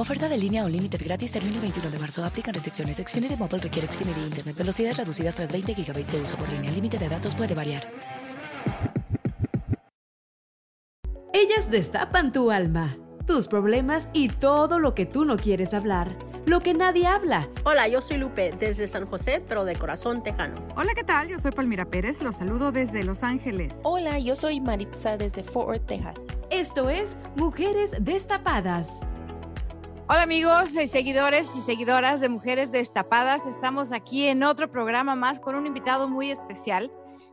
Oferta de línea o límite gratis termina el 21 de marzo. Aplican restricciones. Xfinity Mobile requiere Xfinity Internet. Velocidades reducidas tras 20 GB de uso por línea. El límite de datos puede variar. Ellas destapan tu alma, tus problemas y todo lo que tú no quieres hablar, lo que nadie habla. Hola, yo soy Lupe desde San José, pero de corazón tejano. Hola, ¿qué tal? Yo soy Palmira Pérez, los saludo desde Los Ángeles. Hola, yo soy Maritza desde Fort Worth, Texas. Esto es Mujeres Destapadas. Hola amigos y seguidores y seguidoras de Mujeres Destapadas. Estamos aquí en otro programa más con un invitado muy especial.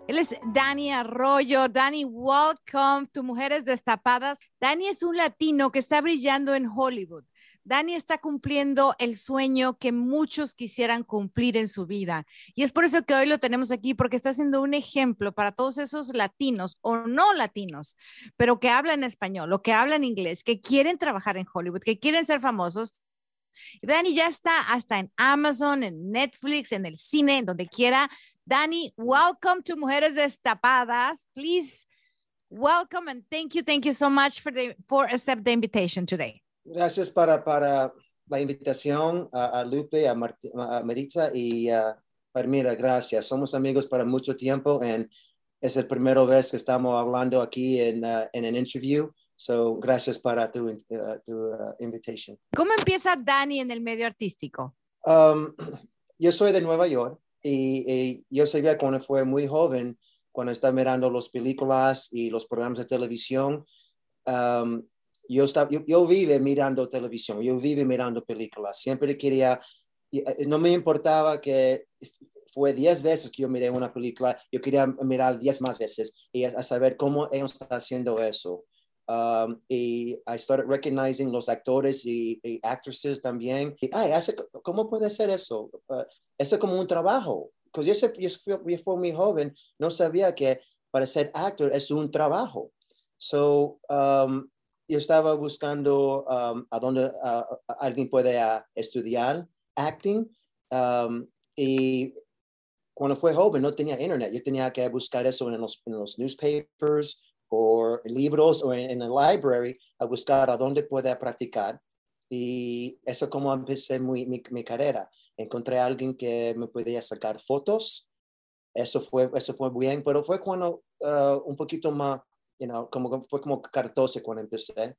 Él es Dani Arroyo. Dani, welcome to Mujeres Destapadas. Dani es un latino que está brillando en Hollywood. Dani está cumpliendo el sueño que muchos quisieran cumplir en su vida. Y es por eso que hoy lo tenemos aquí, porque está siendo un ejemplo para todos esos latinos o no latinos, pero que hablan español o que hablan inglés, que quieren trabajar en Hollywood, que quieren ser famosos. Dani ya está hasta en Amazon, en Netflix, en el cine, en donde quiera. Dani, welcome to Mujeres Destapadas. Please welcome and thank you, thank you so much for the for accept the invitation today. Gracias para, para la invitación a, a Lupe, a, Marti, a, Maritza y a Palmira. Gracias. Somos amigos para mucho tiempo y es la primera vez que estamos hablando aquí en, uh, en un interview. So, gracias para tu, uh, tu uh, invitation. ¿Cómo empieza Dani en el medio artístico? Um, yo soy de Nueva York y, y, yo sabía cuando fue muy joven, cuando estaba mirando las películas y los programas de televisión, um, yo, estaba, yo, yo vive mirando televisión, yo vive mirando películas, siempre quería, no me importaba que fue 10 veces que yo miré una película, yo quería mirar 10 más veces y a, a saber cómo ellos están haciendo eso. Um, y I started recognizing los actores y, y actresses también. Y, ay, hace, ¿cómo puede ser eso? Uh, eso es como un trabajo. Porque yo, yo, fui, yo fui muy joven, no sabía que para ser actor es un trabajo. So, um, yo estaba buscando um, a dónde uh, alguien puede uh, estudiar acting um, y cuando fue joven no tenía internet, yo tenía que buscar eso en los, newspapers o libros o en, el library a buscar a dónde puede practicar y eso como empecé mi, mi, mi, carrera. Encontré a alguien que me podía sacar fotos, eso fue, eso fue bien, pero fue cuando uh, un poquito más you know, como fue como 14 cuando empecé.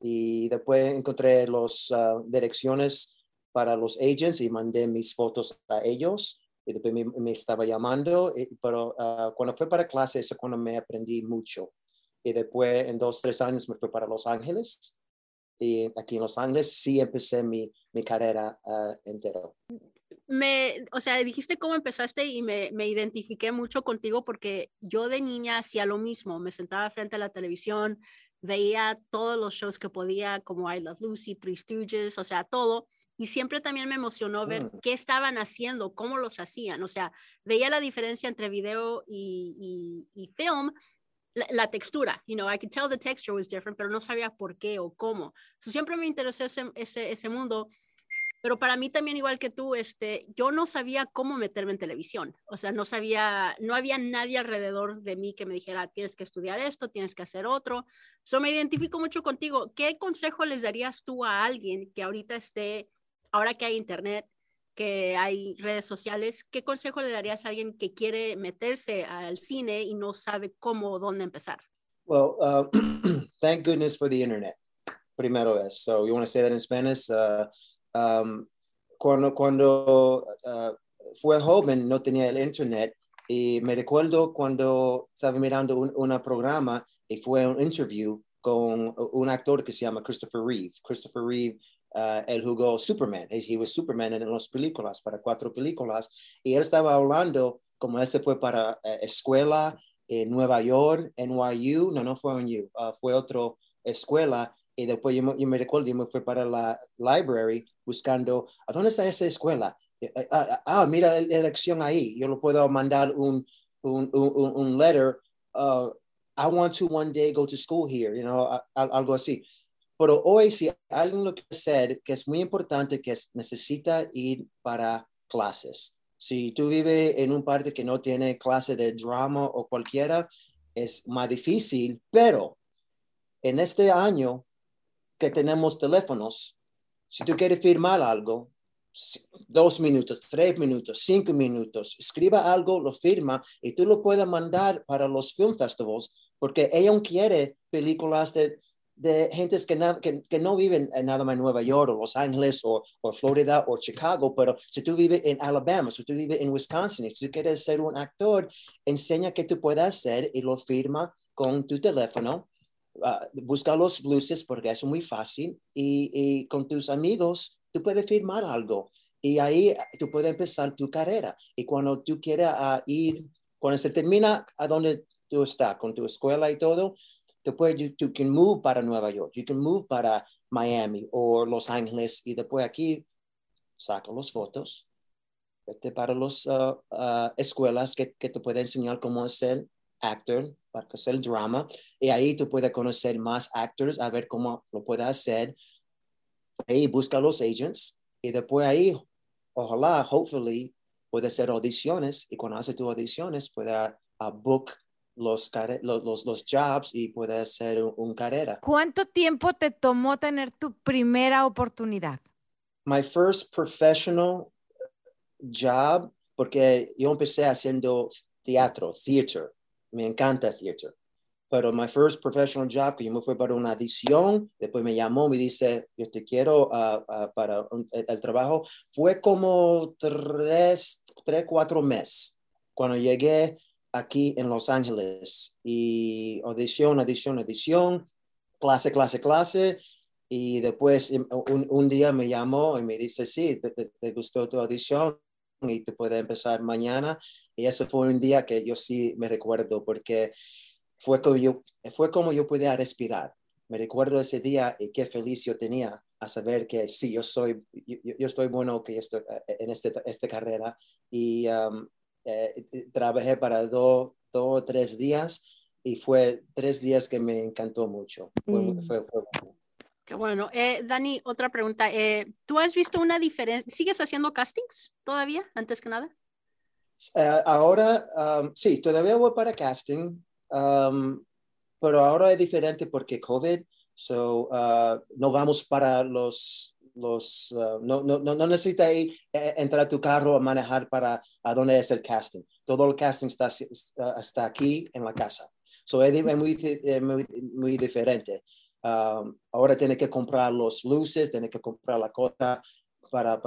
Y después encontré las uh, direcciones para los agents y mandé mis fotos a ellos. Y después me, me estaba llamando, y, pero uh, cuando fue para clase, eso cuando me aprendí mucho. Y después, en dos, tres años, me fui para Los Ángeles. Y aquí en Los Ángeles sí empecé mi, mi carrera uh, entero me, o sea, dijiste cómo empezaste y me, me, identifiqué mucho contigo porque yo de niña hacía lo mismo, me sentaba frente a la televisión, veía todos los shows que podía, como I Love Lucy, Three Stooges, o sea, todo, y siempre también me emocionó ver mm. qué estaban haciendo, cómo los hacían, o sea, veía la diferencia entre video y, y, y film, la, la, textura, you know, I could tell the texture was different, pero no sabía por qué o cómo. So, siempre me interesó ese, ese, ese mundo pero para mí también igual que tú, este, yo no sabía cómo meterme en televisión, o sea, no sabía, no había nadie alrededor de mí que me dijera, tienes que estudiar esto, tienes que hacer otro. So me identifico mucho contigo. ¿Qué consejo les darías tú a alguien que ahorita esté, ahora que hay internet, que hay redes sociales, qué consejo le darías a alguien que quiere meterse al cine y no sabe cómo o dónde empezar? Well, uh, thank goodness for the internet. Primero es. So you want to say that in Spanish? Uh, Um, cuando cuando uh, fue joven no tenía el internet Y me recuerdo cuando estaba mirando un una programa y fue un interview con un actor que se llama Christopher Reeve. Christopher Reeve, uh, él jugó Superman. He, was Superman en las películas, para cuatro películas. Y él estaba hablando como ese fue para uh, escuela en Nueva York, NYU, no, no fue NYU, uh, fue otra escuela. Y después yo, yo, me recuerdo, yo me fui para la library buscando, ¿a dónde está esa escuela? Ah, ah, mira la elección ahí. Yo lo puedo mandar un, un, un, un letter. Uh, I want to one day go to school here, you know, algo así. Pero hoy, si alguien lo que hacer, que es muy importante, que es, necesita ir para clases. Si tú vives en un parte que no tiene clase de drama o cualquiera, es más difícil, pero en este año que tenemos teléfonos, si tú quieres firmar algo, dos minutos, tres minutos, cinco minutos, escriba algo, lo firma y tú lo puedes mandar para los film festivals porque ella quiere películas de, de gentes que, que, que, no viven en nada más Nueva York o Los Ángeles o, o, Florida o Chicago, pero si tú vives en Alabama, si tú vives en Wisconsin, si tú quieres ser un actor, enseña que tú puedes hacer y lo firma con tu teléfono. Uh, busca los luces porque es muy fácil. Y, con tus amigos tú puedes firmar algo. Y ahí tú puedes empezar tu carrera. Y cuando tú quieras uh, ir, cuando se termina a donde tú estás, con tu escuela y todo, tú puedes, tú can move para Nueva York, you can move para Miami o Los Ángeles. Y después aquí saca las fotos, vete para las escuelas que, que te pueden enseñar cómo ser actor, para hacer drama, y ahí tú puedes conocer más actors, a ver cómo lo puedes hacer, ahí busca los agents y después ahí, ojalá, hopefully, puede hacer audiciones y cuando hace tus audiciones puede uh, book los, los, los, los, jobs y puede hacer un, un, carrera. ¿Cuánto tiempo te tomó tener tu primera oportunidad? My first professional job, porque yo empecé haciendo teatro, theater. Me encanta theater. Pero my first professional job, que yo me fui para una edición, después me llamó, me dice, yo te quiero uh, uh, para un, el, el, trabajo, fue como tres, tres, cuatro meses cuando llegué aquí en Los Ángeles. Y audición, audición, audición, clase, clase, clase, y después un, un día me llamó y me dice, sí, te, te, te gustó tu audición y te puede empezar mañana, y eso fue un día que yo sí me recuerdo porque fue como yo, fue como yo podía respirar. Me recuerdo ese día y qué feliz yo tenía a saber que sí, yo soy, yo, yo estoy bueno que estoy eh, en este, esta carrera y um, eh, trabajé para dos o tres días y fue tres días que me encantó mucho. Mm. Fue, fue, fue, Qué bueno. Eh, Dani, otra pregunta. Eh, ¿Tú has visto una diferencia? ¿Sigues haciendo castings todavía, antes que nada? Uh, ahora, um, sí, todavía voy para casting. Um, pero ahora es diferente porque COVID, so, uh, no vamos para los, uh, no, no, ir, eh, entrar a tu carro a manejar para a dónde es el casting. Todo el casting está, está aquí en la casa. So, es muy, muy, diferente. Um, ahora tiene que comprar los luces, tiene que comprar la cosa para,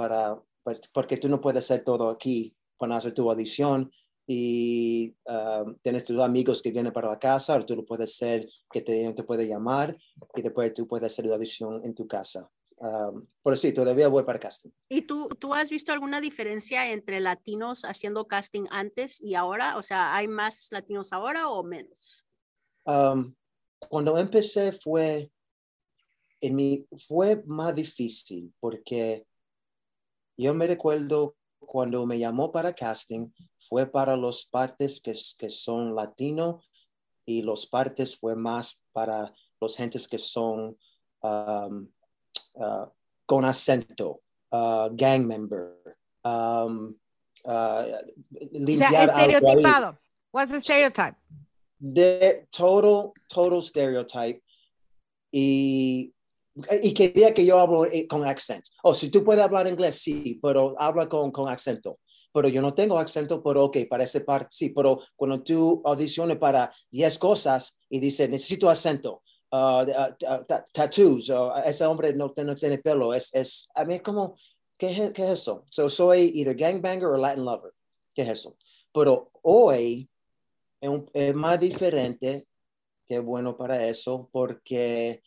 porque tú no puedes hacer todo aquí cuando haces tu audición y um, tienes tus amigos que vienen para la casa, o tú lo puedes hacer, que te, te puede llamar y después tú puedes hacer la audición en tu casa. Um, pero sí, todavía voy para casting. ¿Y tú, tú has visto alguna diferencia entre latinos haciendo casting antes y ahora? O sea, ¿hay más latinos ahora o menos? Um, cuando empecé fue, en mi, fue más difícil porque yo me recuerdo cuando me llamó para casting, fue para los partes que, que son latino y los partes fue más para los gentes que son um, uh, con acento, uh, gang member. Um, uh, o sea, estereotipado. What's the stereotype? De total, total stereotype. Y y quería que yo hablo eh, con acento. O oh, si tú puedes hablar inglés, sí, pero habla con, con acento. Pero yo no tengo acento, pero ok, para esa parte sí, pero cuando tú audiciones para 10 cosas y dice necesito acento, uh, uh, tattoos, uh, ese hombre no, no, tiene pelo, es, es, a mí es como, ¿qué, ¿qué es eso? So, soy either gangbanger o Latin lover. ¿Qué es eso? pero hoy es, un- es más diferente, que bueno para eso, porque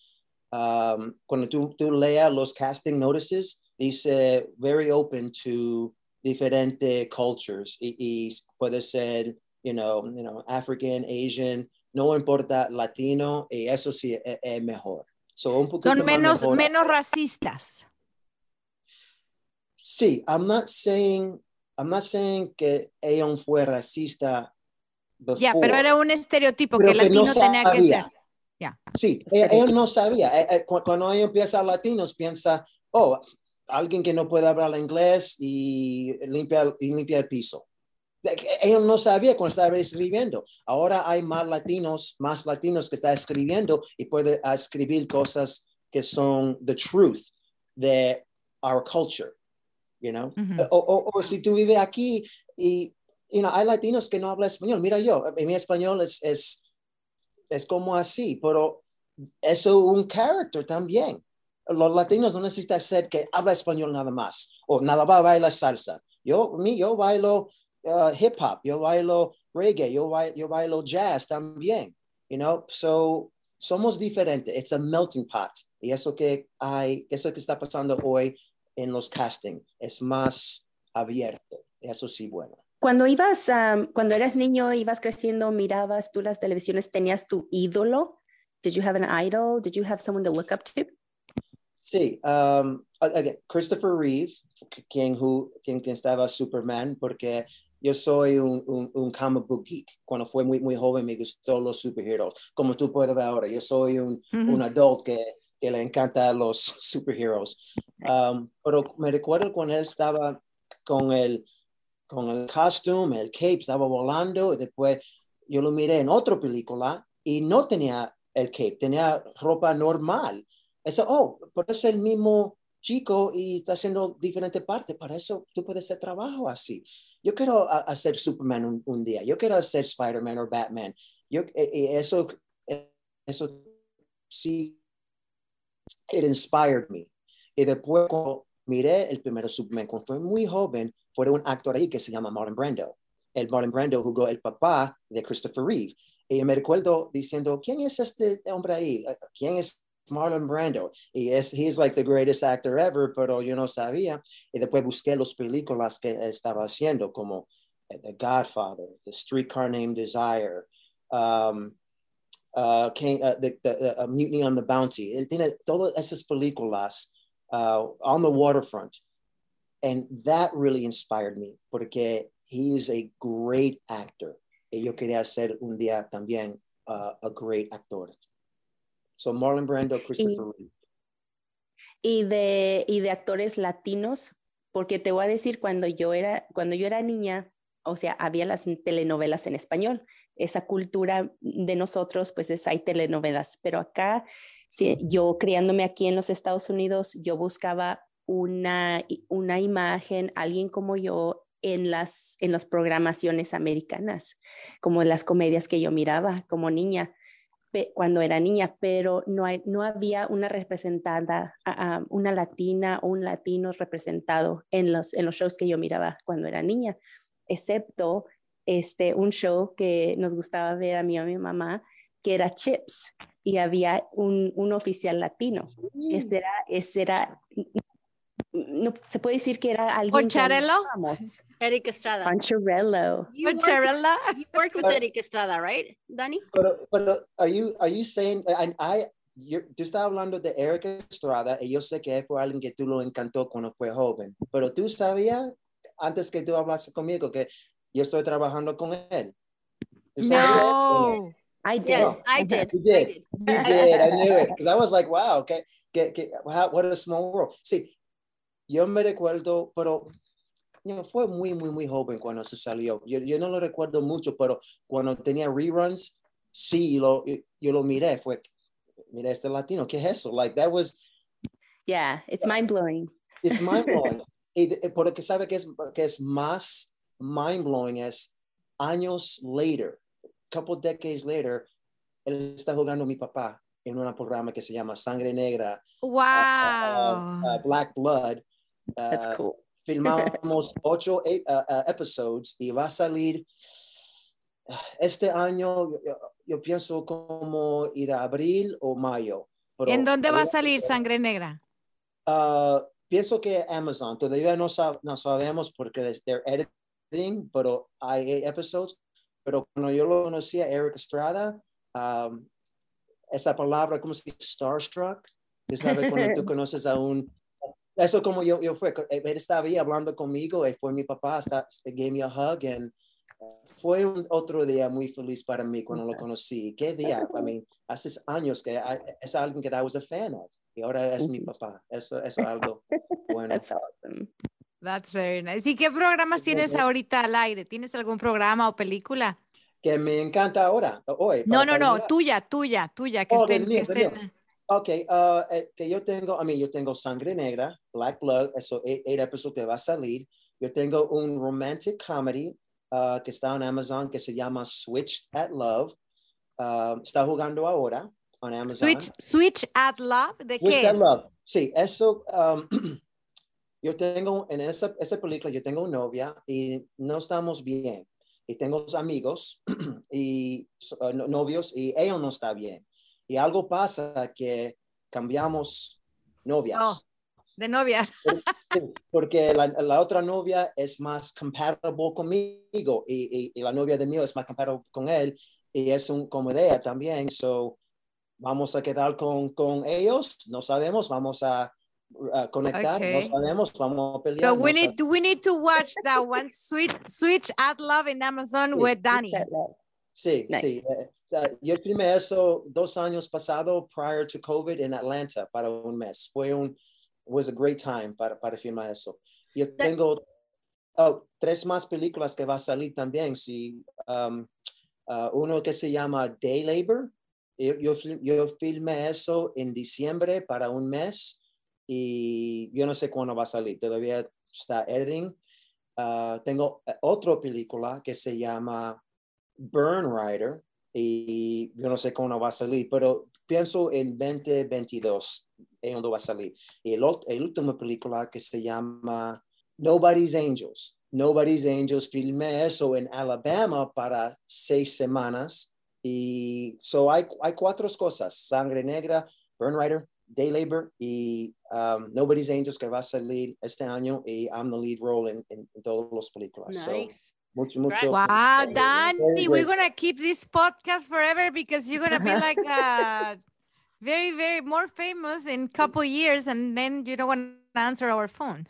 um, cuando tú, tú leas los casting notices, dice very open to diferentes cultures y, y puede ser, you know, you know, African, Asian, no importa latino, y eso sí es, es mejor. So, un Son menos, mejor. menos racistas. Sí, I'm not saying, I'm not saying que Aeon fue racista Ya, pero before, era un estereotipo pero que que no latino tenía que ser. Ya. Sí, él, él no sabía. Eh, cu- Cuando ella empieza a latinos, piensa, oh, alguien que no puede hablar inglés y limpia, y limpia el piso. Él no sabía cuando estaba escribiendo. Ahora hay más latinos, más latinos que están escribiendo y puede escribir cosas que son the truth de our culture, you know? Ujú. o, o- o si tú vives aquí y you know, hay latinos que no hablan español. Mira yo, mi español es, es, es como así, pero eso es un carácter también. Los latinos no necesitan ser que habla español nada más o nada más baila salsa. Yo, mi, yo bailo uh, hip hop, yo bailo reggae, yo, bailo, yo bailo jazz también, you know, so somos diferentes. It's a melting pot. Y eso que hay, eso que está pasando hoy en los casting es más abierto. Eso sí, bueno. Cuando ibas, am, cuando eras niño, ibas creciendo, mirabas tú las televisiones, ¿tenías tu ídolo? Did you have an idol? Did you have someone to look up to? Sí, um, again, Christopher Reeve, quien, who, quien, quien estaba Superman, porque yo soy un, un, un comic book geek. Cuando fue muy, muy joven me gustó los superhéroes. Como tú puedes ver ahora, yo soy un, Ujú. un adulto que, que le encanta los superhéroes. Um, pero me recuerdo cuando él estaba con el, con el costume, el cape, estaba volando y después yo lo miré en otra película y no tenía el cape, tenía ropa normal. Eso, oh, pero es el mismo chico y está haciendo diferente parte. Para eso tú puedes hacer trabajo así. Yo quiero hacer Superman un, un día. Yo quiero hacer Spider-Man o Batman. Yo, eh, eh, eso, eso sí, it inspired me. Y después cuando miré el primer Superman, cuando fue muy joven, fue un actor ahí que se llama Marlon Brando. El Marlon Brando jugó el papá de Christopher Reeve. Y me recuerdo diciendo, ¿quién es este hombre ahí? ¿Quién es Marlon Brando? Y es, he's like the greatest actor ever, pero yo no sabía. Y después busqué las películas que estaba haciendo, como eh, The Godfather, The Streetcar Named Desire, um, uh, uh, uh, Mutiny on the Bounty. Él tiene todas esas películas on the waterfront. And that really inspired me, porque he is a great actor. Y yo quería ser un día también uh, a great actor. So Marlon Brando, Christopher Reeve. Y de, y de actores latinos, porque te voy a decir, cuando yo era, cuando yo era niña, o sea, había las telenovelas en español. Esa cultura de nosotros, pues es, hay telenovelas, pero acá, sí, yo criándome aquí en los Estados Unidos, yo buscaba una, una imagen, alguien como yo en las, en las programaciones americanas, como las comedias que yo miraba como niña pe- cuando era niña, pero no, hay, no había una representada, una latina o un latino representado en los, en los shows que yo miraba cuando era niña, excepto este, un show que nos gustaba ver a mí y a mi mamá, que era Chips, y había un, un oficial latino. Ese era, ese era, no, se puede decir que era alguien con ¿Poncharello? Eric Estrada. Poncharello. You you worked with Eric Estrada, right, Danny? Pero, pero, are you, are you saying, I, I, you're- tú estás hablando de Eric Estrada y yo sé que fue alguien que tú lo encantó cuando fue joven, pero tú sabías, antes que tú hablaste conmigo, que yo estoy trabajando con él. No. I did. Yes, I did. You I did. did. You did. I knew it. Because I was like, wow, okay, que, que, wow, what a small world. Sí, yo me recuerdo, pero you know, fue muy, muy, muy joven cuando se salió. Yo, yo no lo recuerdo mucho, pero cuando tenía reruns, sí, lo, yo lo miré. Fue, mira este latino, ¿qué es eso? Like, that was, Yeah, it's mind blowing. it's mind blowing. y de- porque sabe que es, que es más mind blowing es años later, couple decades later, él está jugando a mi papá en un programa que se llama Sangre Negra, Wow. uh, Black Blood. That's uh, cool. filmamos ocho e- uh, uh, episodios y va a salir este año, yo, yo pienso como ir a abril o mayo. pero ¿En dónde va a salir Sangre Negra? Uh, pienso que Amazon, todavía no, sab- no sabemos porque es- they're editing, pero hay eight episodes. Pero cuando yo lo conocí a Eric Estrada, um, esa palabra, ¿cómo se dice? Starstruck. Tú sabes cuando tú conoces a un... Eso como yo, yo fue, él estaba ahí hablando conmigo y fue mi papá, hasta gave me a hug and fue un otro día muy feliz para mí cuando lo conocí. ¿Qué día? I mean, hace años que I- es alguien que I was a fan of y ahora es mi papá. Eso eso es algo bueno. That's awesome. That's very nice. ¿Y qué programas tienes ahorita al aire? ¿Tienes algún programa o película? Que me encanta ahora, hoy. No, no, no, tuya, tuya, tuya, que Oh, estén, mío, que estén- Ok, ah, eh, que yo tengo, a mí yo tengo Sangre Negra, Black Blood, eso, eight, eight episodes que va a salir. Yo tengo un romantic comedy ah, que está en Amazon que se llama Switched at Love. Ah, está jugando ahora en Amazon. Switch, Switch at Love, ¿de Switched qué at es? Love. Sí, eso, um, yo tengo, en esa, esa película yo tengo novia y no estamos bien. Y tengo amigos y uh, no- novios y ella no está bien. Y algo pasa que cambiamos novias. Oh. De novias. Porque la, la otra novia es más compatible conmigo y, y- y la novia de mí es más compatible con él y es un ella también. So, vamos a quedar con, con ellos, no sabemos, vamos a, conectar, Okay. no sabemos, vamos a pelear. So no we sab- need, we need to watch that one, Switch, Switch at Love in Amazon with Danny. Sí, Nice. sí. eh, eh, yo filmé eso dos años pasado, prior to COVID, en Atlanta para un mes. Fue un, was a great time para, para filmar eso. Yo tengo oh, tres más películas que va a salir también. Sí, um, uh, uno que se llama Day Labor. Yo, yo, yo filmé eso en diciembre para un mes y yo no sé cuándo va a salir. Todavía está editing. Ah, tengo eh, otra película que se llama Burn Rider y yo no sé cuándo va a salir, pero pienso en 2022 es donde va a salir. El, último película que se llama Nobody's Angels. Nobody's Angels, filmé eso en Alabama para seis semanas. Y so hay, hay cuatro cosas, Sangre Negra, Burn Rider, Day Labor y um, Nobody's Angels que va a salir este año y I'm the lead role en, en, en todas las películas. So, Nice. mucho, mucho. Wow, very Danny, we're gonna keep this podcast forever because you're gonna be like uh, very, very more famous in a couple years, and then you don't want to answer our phone.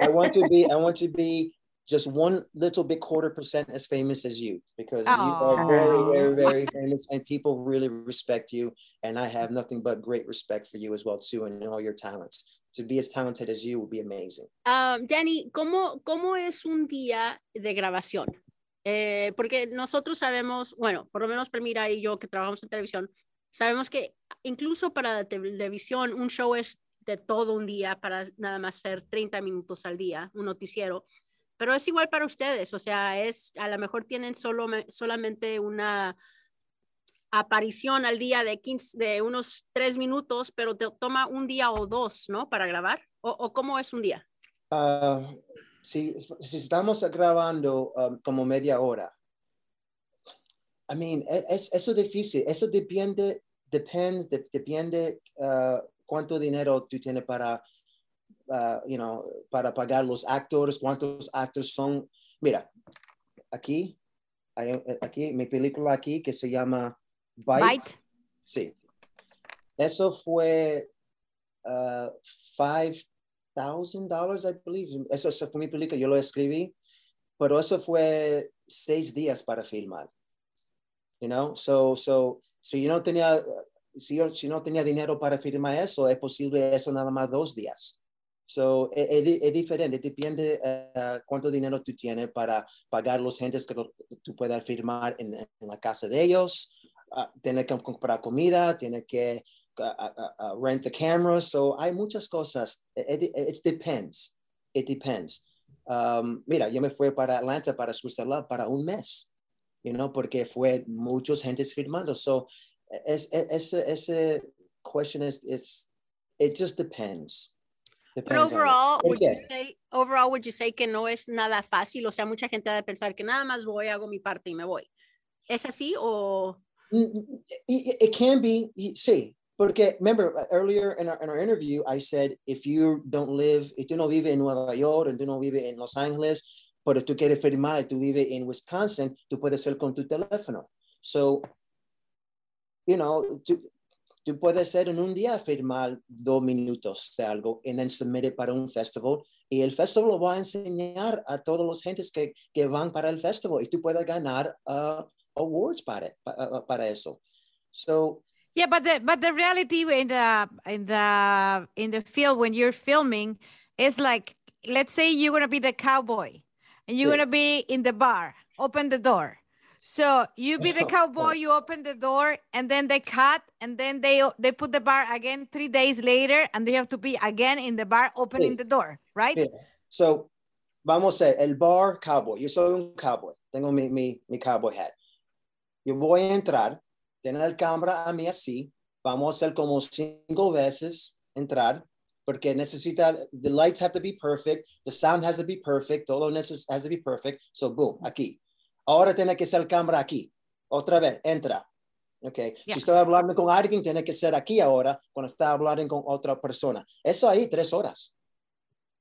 I want to be I want to be just one little bit quarter percent as famous as you because you are very very very famous and people really respect you and I have nothing but great respect for you as well too and all your talents. To be as talented as you would be amazing. Ah, Danny, ¿cómo, ¿cómo es un día de grabación? Eh, porque nosotros sabemos, bueno, por lo menos Permira y yo que trabajamos en televisión, sabemos que incluso para la televisión un show es de todo un día para nada más ser 30 minutos al día, un noticiero, pero es igual para ustedes, o sea, es a lo mejor tienen solo, solamente una aparición al día de 15, de unos tres minutos, pero te toma un día o dos, ¿no? Para grabar, o, o cómo es un día. Ah, si, si estamos grabando um, como media hora, I mean, e- es, eso es difícil, eso depende, depende, de- depende ah, cuánto dinero tú tienes para, ah, you know, para pagar los actores, cuántos actores son. Mira, aquí, aquí, mi película aquí que se llama Bite. Bite. Sí. Eso fue uh, five thousand dollars, I believe. Eso, eso fue mi película, yo lo escribí, pero eso fue seis días para filmar. You know, so, so, si yo no tenía, si yo si no tenía dinero para filmar eso, es posible eso nada más dos días. So, es, es di- es diferente, depende uh, cuánto dinero tú tienes para pagar los gentes que tú puedas firmar en, en la casa de ellos, uh, que comprar comida, tiene que uh, rent the. So hay muchas cosas. It, it, it depends. It depends. Um, mira, yo me fui para Atlanta, para Switzerland, para un mes, you know, porque fue muchos gentes firmando. So es, es, ese, ese question is, it just depends. Pero overall, ¿Por would you say, overall, would you say que no es nada fácil? O sea, mucha gente ha de pensar que nada más voy, hago mi parte y me voy. ¿Es así o? Mm, It, can be, sí, porque remember earlier in our, in our interview, I said if you don't live, if tú no vives en Nueva York and tú no vives en Los Ángeles, pero tú quieres firmar y tú vives en Wisconsin, tú puedes hacer con tu teléfono. So, you know, tú, tú puedes hacer en un día firmar dos minutos de algo and then submit it para un festival y el festival lo va a enseñar a todos los gentes que, que van para el festival y tú puedes ganar uh, awards para, para, para eso. So, Yeah, but the but the reality in the in the in the field when you're filming is like let's say you're gonna be the cowboy and you're Yeah. gonna be in the bar, open the door. So you be the cowboy, you open the door, and then they cut, and then they they put the bar again three days later, and they have to be again in the bar opening Sí. the door, right? so vamos a el bar cowboy. Yo soy un cowboy, tengo mi, mi, mi cowboy hat. Yo voy a entrar, tener el cámara a mí así, vamos a hacer como cinco veces entrar, porque necesita, the lights have to be perfect, the sound has to be perfect, todo has to be perfect. So, boom, aquí. Ahora tiene que ser el cámara aquí. Otra vez, entra. Okay. Yeah. Si estoy hablando con alguien, tiene que ser aquí ahora, cuando está hablando con otra persona. Eso ahí, tres horas.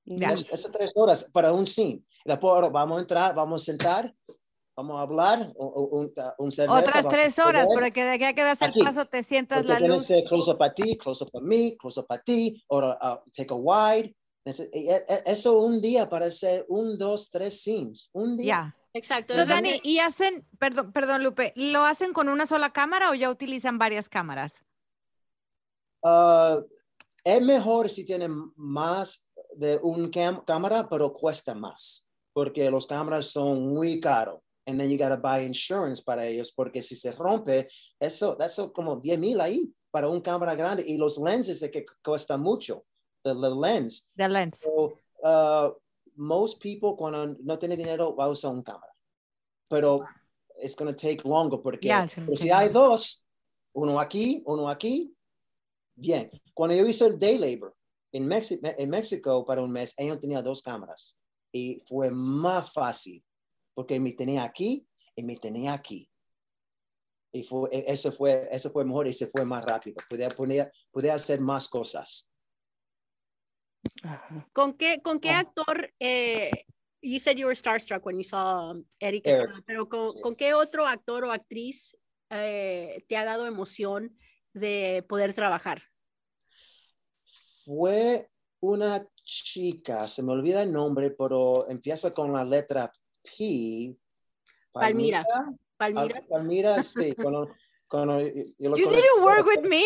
Yeah. Es, es tres horas para un scene. Después vamos a entrar, vamos a sentar, vamos a hablar, un, un, cerveza, Otras a tres horas, porque de aquí que das el paso te sientas porque la luz. close up a ti, close up a mí, close up a ti, o uh, take a wide. Nece- e- e- Eso un día para hacer un, dos, tres scenes. Un día. Yeah. Exacto. So, es Dani, ¿y hacen, perdón, perdón, Lupe, ¿lo hacen con una sola cámara o ya utilizan varias cámaras? Uh, es mejor si tienen más de un cam- cámara, pero cuesta más, porque los cámaras son muy caros. And then you gotta buy insurance para ellos, porque si se rompe, eso, eso como 10 mil ahí para un cámara grande y los lenses de que cuesta mucho, the, the lens. The lens. So, uh, most people cuando no tienen dinero va a usar un cámara, pero it's gonna take longer porque Yeah, si hay longer. dos, uno aquí, uno aquí, bien. Cuando yo hice el day labor en, Mexi- en México para un mes, ellos tenían dos cámaras y fue más fácil porque me tenía aquí y me tenía aquí. Y fue, e- eso, fue, eso fue mejor y se fue más rápido. Podía, poner, podía hacer más cosas. Ajá. ¿Con qué, con qué Ah. actor? Eh, you said you were starstruck when you saw um, Eric, Eric, Estrada, pero con, sí. ¿con qué otro actor o actriz eh, te ha dado emoción de poder trabajar? Fue una chica, se me olvida el nombre, pero empieza con la letra P. Palmira. Al- Palmira. Palmira, sí. Cuando, cuando yo, yo lo You conocí- didn't work with me?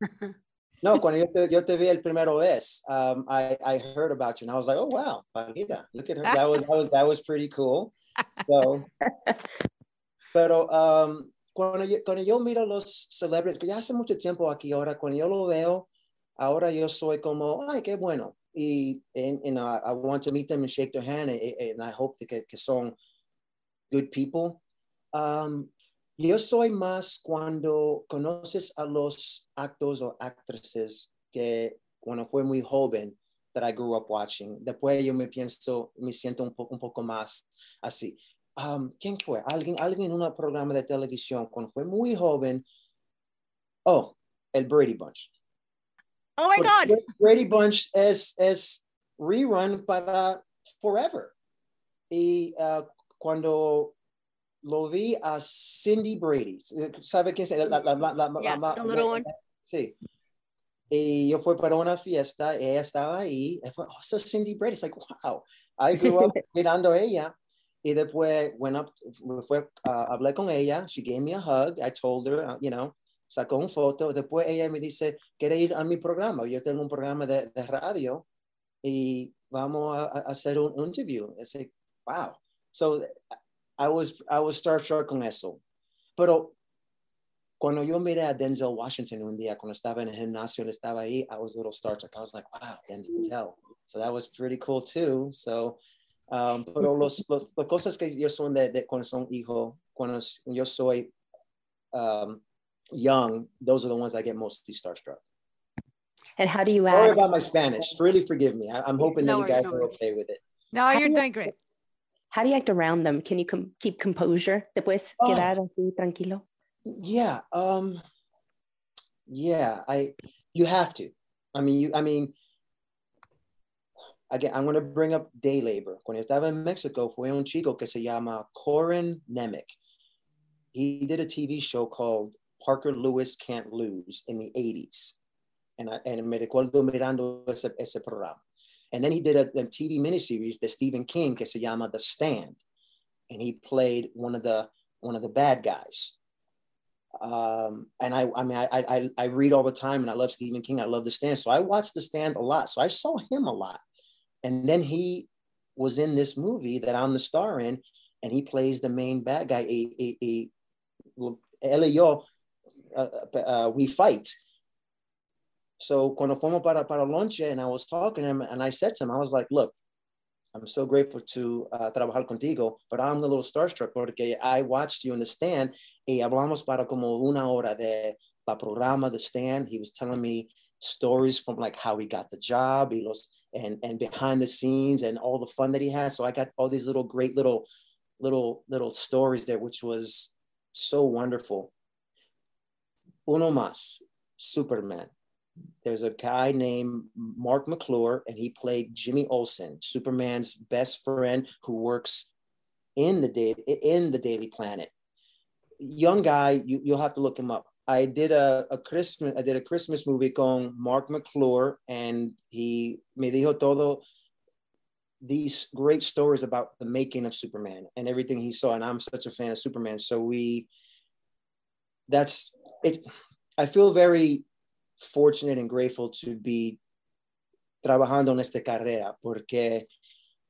No, cuando yo te, yo te vi el primero vez, um, I, I heard about you and I was like, oh, wow, Palmira, look at her. That was, that was, that was pretty cool. So, pero um, cuando, yo, cuando yo miro los celebrities, que ya hace mucho tiempo aquí ahora, cuando yo lo veo, ahora yo soy como, ay, qué bueno. Y and, and, uh, I want to meet them and shake their hand and, and I hope que, que son good people. Um, yo soy más cuando conoces a los actores o actrices que cuando fue muy joven that I grew up watching. Después yo me pienso, me siento un poco, un poco más así. Um, ¿Quién fue? Alguien, alguien en un programa de televisión cuando fue muy joven. Oh, el Brady Bunch. Oh my God. Brady Bunch es, es rerun para forever. Y uh, cuando lo vi a Cindy Brady, ¿sabe quién es? La, la, la, la- Yeah, la- the little one. Sí. Y yo fui para una fiesta, ella estaba ahí, y fue, oh, so Cindy Brady. It's like, wow. I grew up mirando a ella. Y después, went up, fue, uh, hablé con ella, she gave me a hug, I told her, uh, you know, sacó una foto. Después ella me dice, ¿quiere ir a mi programa? Yo tengo un programa de, de radio y vamos a, a hacer un interview. Es like, wow. So I was, I was starstruck con eso. Pero cuando yo miré a Denzel Washington un día, cuando estaba en el gimnasio, él estaba ahí, I was a little starstruck. I was like, wow, Denzel. So that was pretty cool too. So, um, pero los, los, las cosas que yo son de, de cuando son hijo, cuando yo soy um, young, those are the ones I get mostly starstruck. And how do you Sorry about my Spanish. Really forgive me. I, I'm hoping No that you guys no are okay with it. No, you're doing great. How do you act around them? Can you com- keep composure? ¿Te puedes Oh. quedar así tranquilo? Yeah. Um. Yeah. I. You have to. I mean. You. I mean. Again, I'm going to bring up day labor. Cuando estaba en Mexico, fue un chico que se llama Corin Nemec. He did a TV show called Parker Lewis Can't Lose in the 80s. And, I, and me recuerdo mirando ese, ese programa. And then he did a, a TV miniseries de Stephen King que se llama The Stand. And he played one of the one of the bad guys. Um, and I, I mean, I, I, I read all the time, and I love Stephen King. I love The Stand, so I watched The Stand a lot. So I saw him a lot, and then he was in this movie that I'm the star in, and he plays the main bad guy. A, a, a, yo, uh, uh, we fight. So cuando fuimos para para lonche, and I was talking to him, and I said to him, I was like, look. I'm so grateful to uh, trabajar contigo, but I'm a little starstruck porque I watched you in the stand y hablamos para como una hora de la programa, the stand. He was telling me stories from like how he got the job, and and behind the scenes and all the fun that he had. So I got all these little great little little little stories there, which was so wonderful. Uno más, Superman. There's a guy named Mark McClure, and he played Jimmy Olsen, Superman's best friend who works in the in the Daily Planet. Young guy, you, you'll have to look him up. I did a, a Christmas I did a Christmas movie con Mark McClure, and he me dijo todo these great stories about the making of Superman and everything he saw. And I'm such a fan of Superman, so we that's it. I feel very fortunate and grateful to be trabajando en esta carrera porque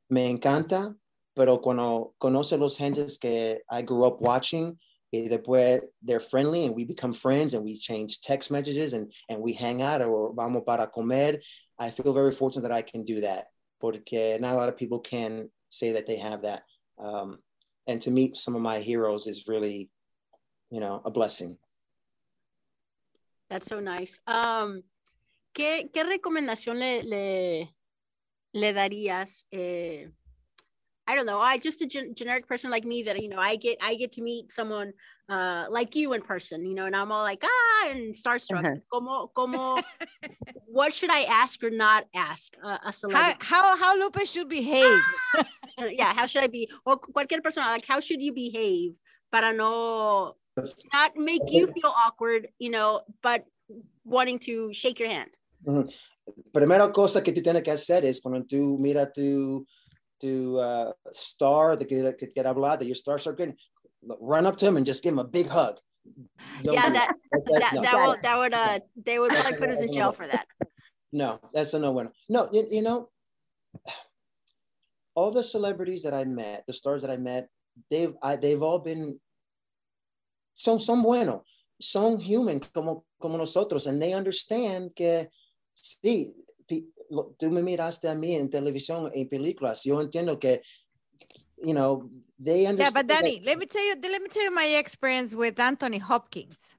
me encanta, pero cuando conoce los gentes que I grew up watching, y después they're friendly and we become friends and we change text messages and, and we hang out or vamos para comer. I feel very fortunate that I can do that porque not a lot of people can say that they have that. Um, and to meet some of my heroes is really, you know, a blessing. That's so nice. Um, ¿qué, ¿Qué recomendación le, le, le darías? Eh, I don't know. I just a gen- generic person like me that you know I get I get to meet someone uh, like you in person, you know, and I'm all like ah and starstruck. Uh-huh. Como como, what should I ask or not ask uh, a How, celebrity? how, how Lupe should behave. Uh, yeah, how should I be? Or cualquier persona like how should you behave para no not make you feel awkward, you know, but wanting to shake your hand. Ujú. Primera cosa que tú tienes que hacer es cuando tú mira tu, tu uh, star de que, que quiere hablar, de your star circle, run up to him and just give him a big hug. Don't yeah, that That- that, no. that, will, that would uh they would probably put us in jail for that. No, that's a no winner. No, you, you know, all the celebrities that I met, the stars that I met, they've I, they've all been son son bueno, son human como como nosotros, and they understand que sí, tú me miraste a mí en televisión, en películas, yo entiendo que, you know, they Yeah, understand. but that- Danny, let me tell you, let me tell you my experience with Anthony Hopkins.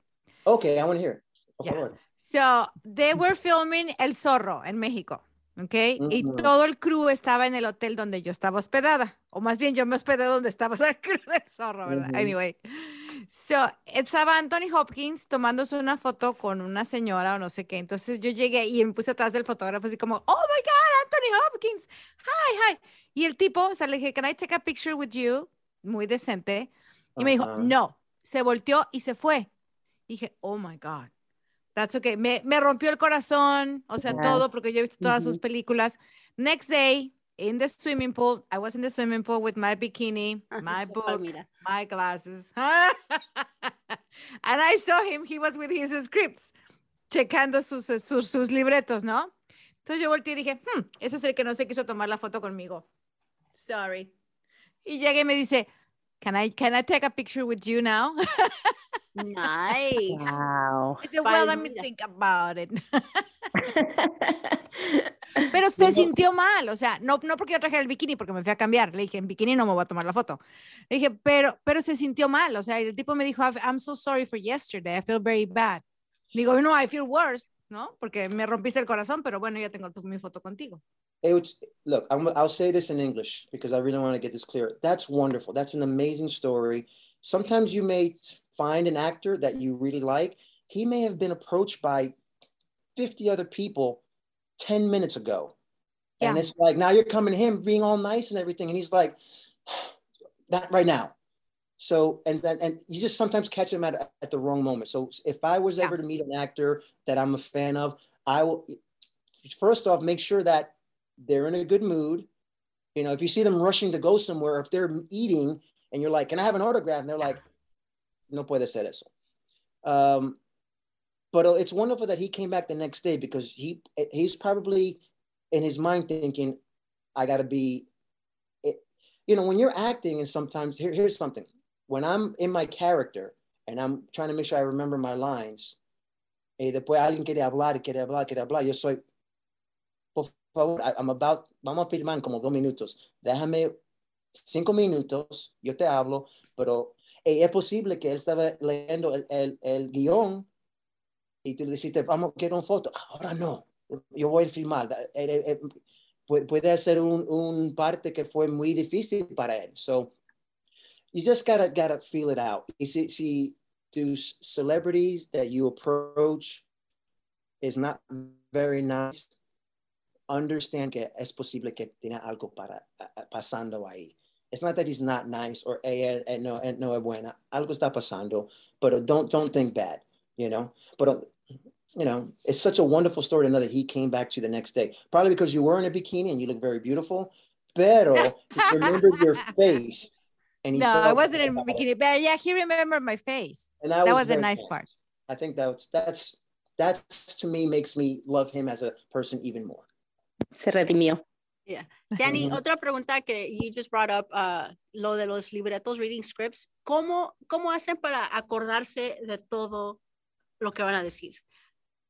okay, I want to hear. it. Yeah. So they were filming El Zorro en México, ¿ok? Y Ujú. todo el crew estaba en el hotel donde yo estaba hospedada, o más bien yo me hospedé donde estaba el crew del Zorro, ¿verdad? Ujú. Anyway, so estaba Anthony Hopkins tomándose una foto con una señora o no sé qué, entonces yo llegué y me puse atrás del fotógrafo así como, oh my God, Anthony Hopkins, hi, hi. Y el tipo, o sea, le dije, can I take a picture with you? Muy decente. Y me dijo, no, se volteó y se fue. Dije, oh my God. That's okay. Me, me rompió el corazón, o sea, Yeah. todo, porque yo he visto todas sus Ujú. películas. Next day, in the swimming pool, I was in the swimming pool with my bikini, my book, my glasses. and I saw him, he was with his scripts, checando sus, sus, sus libretos, ¿no? Entonces yo volteé y dije, hmm, ese es el que no se quiso tomar la foto conmigo. Sorry. Y llegué y me dice, can I, can I take a picture with you now? Nice. Wow. I said, well, let me think about it. Pero se sintió mal, o sea, no, no porque yo traje el bikini, porque me fui a cambiar. Le dije, en bikini no me voy a tomar la foto. Le dije, pero, pero se sintió mal, o sea, el tipo me dijo, "I'm- so sorry for yesterday, I feel very bad. Digo, no, I feel worse. ¿no? Porque me rompiste el corazón, pero bueno, ya tengo mi foto contigo. It was, look, I'm, I'll say this in English because I really want to get this clear. That's wonderful. That's an amazing story. Sometimes you may find an actor that you really like. He may have been approached by 50 other people 10 minutes ago. Yeah. And it's like, now you're coming to him being all nice and everything. And he's like, not right now. So, and then, and you just sometimes catch him at, at the wrong moment. So if I was yeah. ever to meet an actor that I'm a fan of, I will, first off, make sure that they're in a good mood. You know, if you see them rushing to go somewhere, if they're eating and you're like, can I have an autograph? And they're like, no puede ser eso. Um, but it's wonderful that he came back the next day because he he's probably in his mind thinking, I got to be, it. you know, when you're acting and sometimes here, here's something. When I'm in my character and I'm trying to make sure I remember my lines, y después alguien quiere hablar, quiere hablar, quiere hablar, yo soy, favor, I'm about, vamos a firmar como dos minutos. Déjame cinco minutos, yo te hablo, pero es posible que él estaba leyendo el, el, el guion y tú le dijiste, vamos, quiero una foto. Ahora no, yo voy a filmar. Eh, eh, eh, puede ser un, un parte que fue muy difícil para él. So, you just gotta, gotta feel it out. Y si, si tus celebrities that you approach is not very nice, understand que es posible que tenga algo para, pasando ahí. It's not that he's not nice or eh, eh, no, eh, no es buena. Algo está pasando, but don't don't think bad, you know. But you know, it's such a wonderful story to know that he came back to you the next day. Probably because you were in a bikini and you look very beautiful. Pero he remembered your face. And he no, I wasn't in a bikini, but yeah, he remembered my face. And that, that was, was a nice part. I think that's that's that's to me makes me love him as a person even more. Se redimió. Yeah. Danny, otra pregunta que you just brought up, uh, lo de los libretos, reading scripts. ¿Cómo, ¿Cómo hacen para acordarse de todo lo que van a decir?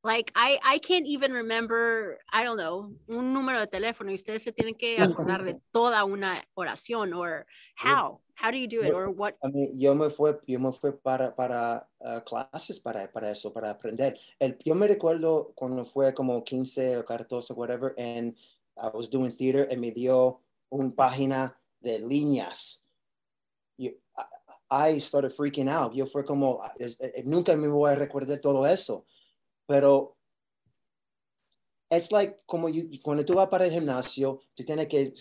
Like, I, I can't even remember, I don't know, un número de teléfono y ustedes se tienen que acordar de toda una oración, or how? How do you do it, or what? I mean, yo me fue, yo me fue para, para uh, clases para, para eso, para aprender. El, yo me recuerdo cuando fue como 15 o 14, whatever, and I was doing theater and me dio una página de líneas. Yo, I started freaking out. Yo fue como, nunca me voy a recordar todo eso. Pero it's like como you, cuando tú vas para el gimnasio, tú tienes que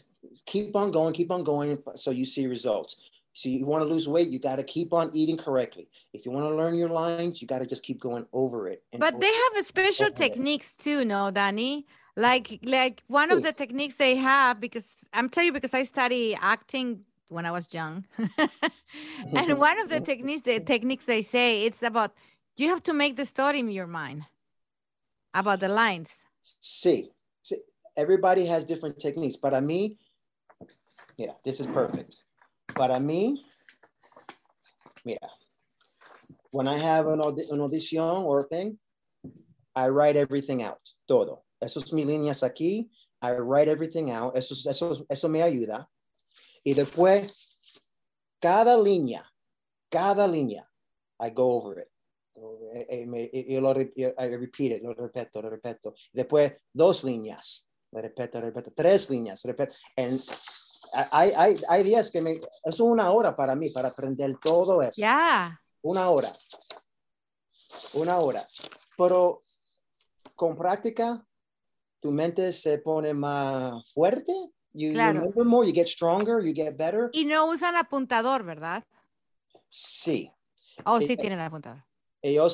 keep on going, keep on going, so you see results. So you want to lose weight, you got to keep on eating correctly. If you want to learn your lines, you got to just keep going over it. but over they have a special techniques it. too, no, Danny? like like one of the techniques they have because i'm telling you because i study acting when i was young and one of the techniques the techniques they say it's about you have to make the story in your mind about the lines see, see everybody has different techniques but I mean yeah this is perfect Para mí yeah when i have an, aud an audition or thing i write everything out todo Eso es mis líneas aquí. I write everything out. Eso, eso, eso me ayuda. Y después, cada línea, cada línea, I go over it. Yo lo I repeat it, lo repito, lo repito. Después, dos líneas, lo repito, lo repito. Tres líneas, repito. And hay, hay, hay días que me, es una hora para mí, para aprender todo eso. Ya. Una hora. Una hora. Pero con práctica, tu mente se pone más fuerte. You, claro. you remember more, you get stronger, you get better. Y no usan apuntador, ¿verdad? Sí. Oh, sí, sí tienen apuntador. Y uh,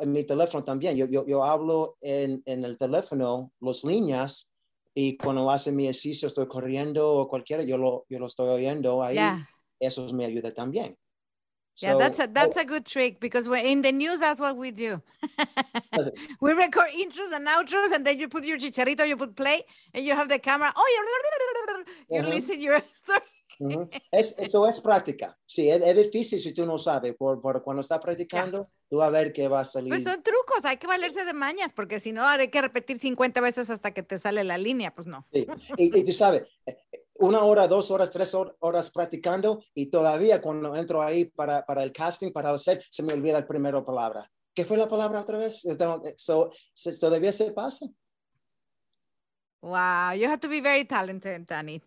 en mi teléfono también. Yo, yo, yo hablo en, en, el teléfono las líneas y cuando hace mi ejercicio, estoy corriendo o cualquiera, yo lo, yo lo estoy oyendo ahí. Yeah. Eso me ayuda también. Yeah, so, that's a that's oh, a good trick because we're in the news. That's what we do. we record intros and outros, and then you put your chicharito, you put play, and you have the camera. Oh, you uh -huh. listen your story. Uh -huh. es, eso es práctica. Sí, es, es, difícil si tú no sabes, por, por cuando estás practicando, yeah. tú vas a ver que va a salir. Pues son trucos, hay que valerse de mañas, porque si no, hay que repetir 50 veces hasta que te sale la línea, pues no. Sí. Y, y tú sabes, una hora, dos horas, tres horas practicando y todavía cuando entro ahí para, para el casting, para hacer, se me olvida el primero palabra. ¿Qué fue la palabra otra vez? So, todavía se pasa. Wow, you have to be very talented, Danny.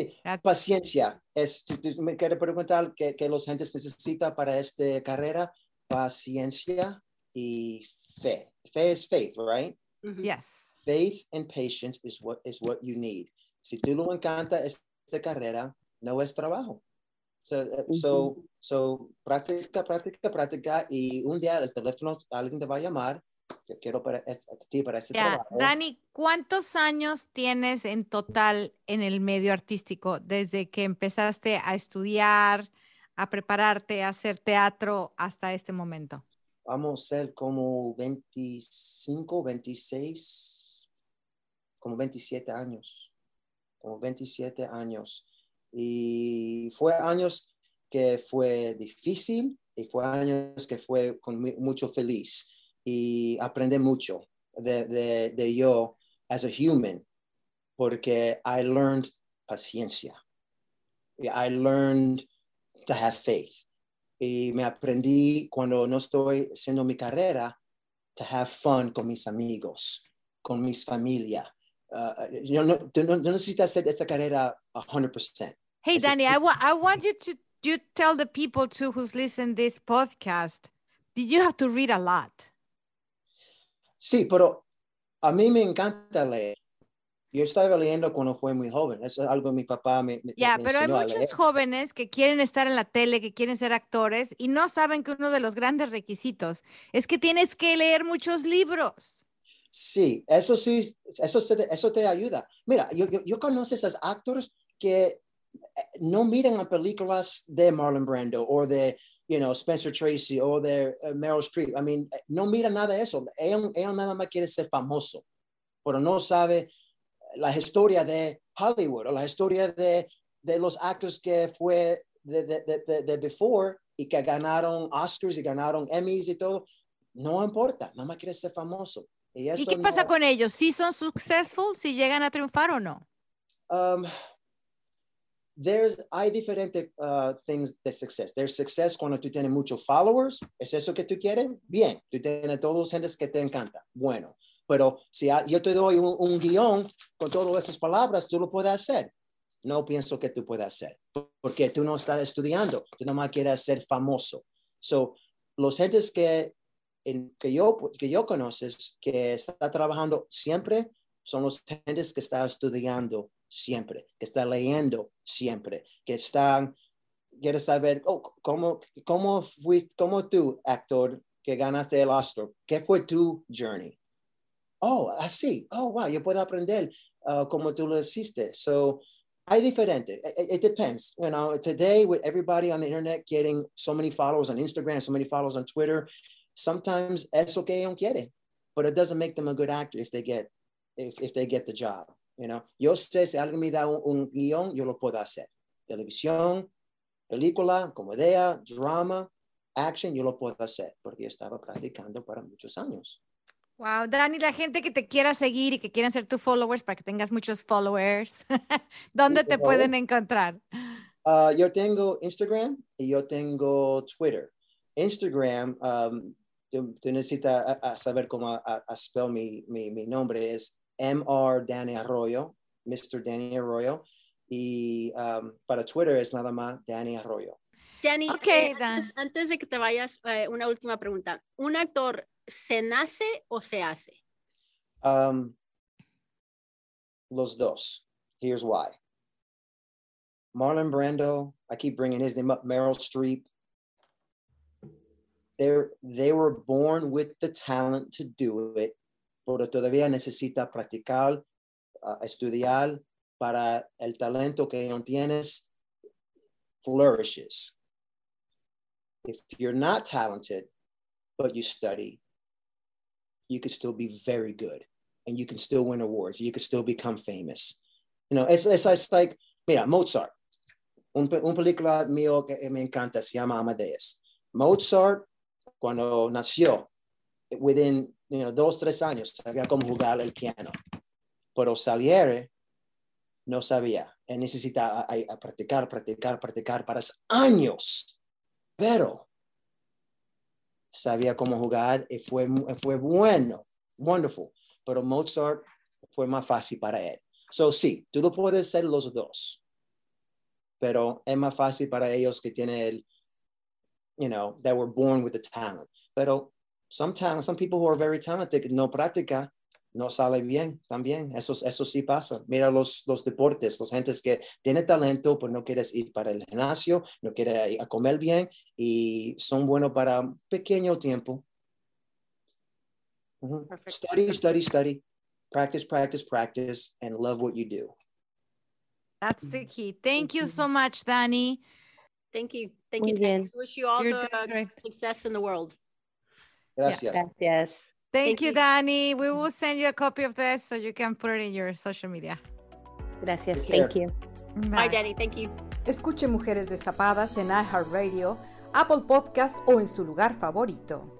Sí, paciencia. Es, me quiero preguntar qué, qué los gentes necesitan para esta carrera. Paciencia y fe. Fe es faith, right? Yes. Faith and patience is what, is what you need. Si tú lo encanta esta carrera, no es trabajo. So, uh, so, so, práctica, práctica, práctica y un día el teléfono, alguien te va a llamar. Yo quiero para, ti para ese trabajo. Dani, ¿cuántos años tienes en total en el medio artístico desde que empezaste a estudiar, a prepararte, a hacer teatro hasta este momento? Vamos a ser como 25, 26, como 27 años, como 27 años. Y fue años que fue difícil y fue años que fue con mucho feliz y aprendí mucho de, de, de yo as a human porque I learned paciencia. I learned to have faith. Y me aprendí cuando no estoy haciendo mi carrera to have fun con mis amigos, con mis familia. Uh, yo no, no, no necesitas hacer esta carrera 100%. Hey, Danny, I, wa I want you to you tell the people too who's listening this podcast, did you have to read a lot? Sí, pero a mí me encanta leer. Yo estaba leyendo cuando fue muy joven. Eso es algo que mi papá me, me Ya, pero hay muchos jóvenes que quieren estar en la tele, que quieren ser actores y no saben que uno de los grandes requisitos es que tienes que leer muchos libros. Sí, eso sí, eso, eso te ayuda. Mira, yo, yo, yo conozco a esos actores que no miren a películas de Marlon Brando o de, you know, Spencer Tracy o de uh, Meryl Streep. I mean, no miran nada de eso. Él, nada más quiere ser famoso, pero no sabe la historia de Hollywood o la historia de, de los actores que fue de, de, de, before y que ganaron Oscars y ganaron Emmys y todo. No importa, nada más quiere ser famoso. ¿Y, ¿Y qué pasa con ellos? ¿Si son successful? ¿Si llegan a triunfar o no? Um, there's, hay diferentes uh, things de success. There's success cuando tú tienes muchos followers. ¿Es eso que tú quieres? Bien. Tú tienes todos los gentes que te encanta. Bueno. Pero si yo te doy un, un, guion con todas esas palabras, tú lo puedes hacer. No pienso que tú puedas hacer. Porque tú no estás estudiando. Tú nomás quieres ser famoso. So, los gentes que, en, que, yo, que yo conoces, que está trabajando siempre, son los gentes que están estudiando siempre, que está leyendo siempre, que están, quiere saber, oh, ¿cómo, cómo, fuiste, cómo tú, actor, que ganaste el Oscar, qué fue tu journey? Oh, así, oh, wow, yo puedo aprender uh, cómo tú lo hiciste. So, hay diferente. It, it, depends. You know, today with everybody on the internet getting so many followers on Instagram, so many followers on Twitter, sometimes es okay on quiere, but it doesn't make them a good actor if they get if, if they get the job. You know? Yo sé si alguien me da un, un guion, yo lo puedo hacer. Televisión, película, comedia, drama, action, yo lo puedo hacer porque estaba practicando para muchos años. Wow, Dani, la gente que te quiera seguir y que quieran ser tus followers para que tengas muchos followers, ¿dónde te pueden encontrar? Uh, yo tengo Instagram y yo tengo Twitter. Instagram, um, tú, necesitas saber cómo a, a spell mi, mi, mi, nombre, es MR Danny Arroyo, Mr. Danny Arroyo. Y um, para Twitter es nada más Danny Arroyo. Danny, okay, eh, antes, de que te vayas, eh, una última pregunta. ¿Un actor se nace o se hace? Um, los dos. Here's why. Marlon Brando, I keep bringing his name up, Meryl Streep. They're, they were born with the talent to do it pero todavía necesita practicar, uh, estudiar para el talento que no tienes flourishes. If you're not talented, but you study, you can still be very good and you can still win awards. You can still become famous. You know, it's like, mira, Mozart. Un, un película mío que me encanta se llama Amadeus. Mozart, cuando nació, within dos, tres años, sabía cómo jugar el piano. Pero Salieri no sabía. Él necesitaba practicar, practicar, practicar para años. Pero sabía cómo jugar y fue, fue bueno, wonderful. Pero Mozart fue más fácil para él. So, sí, tú lo puedes ser los dos, pero es más fácil para ellos que tienen el, you know, that were born with the talent. Pero sometimes, some people who are very talented no practica, no sale bien también. Eso, eso sí pasa. Mira los, los deportes, los gentes que tienen talento, pues no quieres ir para el gimnasio, no quieres ir a comer bien y son buenos para un pequeño tiempo. Uh -huh. Study, study, study. Practice, practice, practice, and love what you do. That's the key. Thank you so much, Danny. Thank you. Thank Muy you. Bien. Wish you all You're the success in the world. Gracias. Yeah. Gracias. Thank, Thank you, you, Danny. We will send you a copy of this so you can put it in your social media. Gracias. Thank you. Bye. Bye, Danny. Thank you. Escuche Mujeres Destapadas en iHeartRadio, Apple Podcast o en su lugar favorito.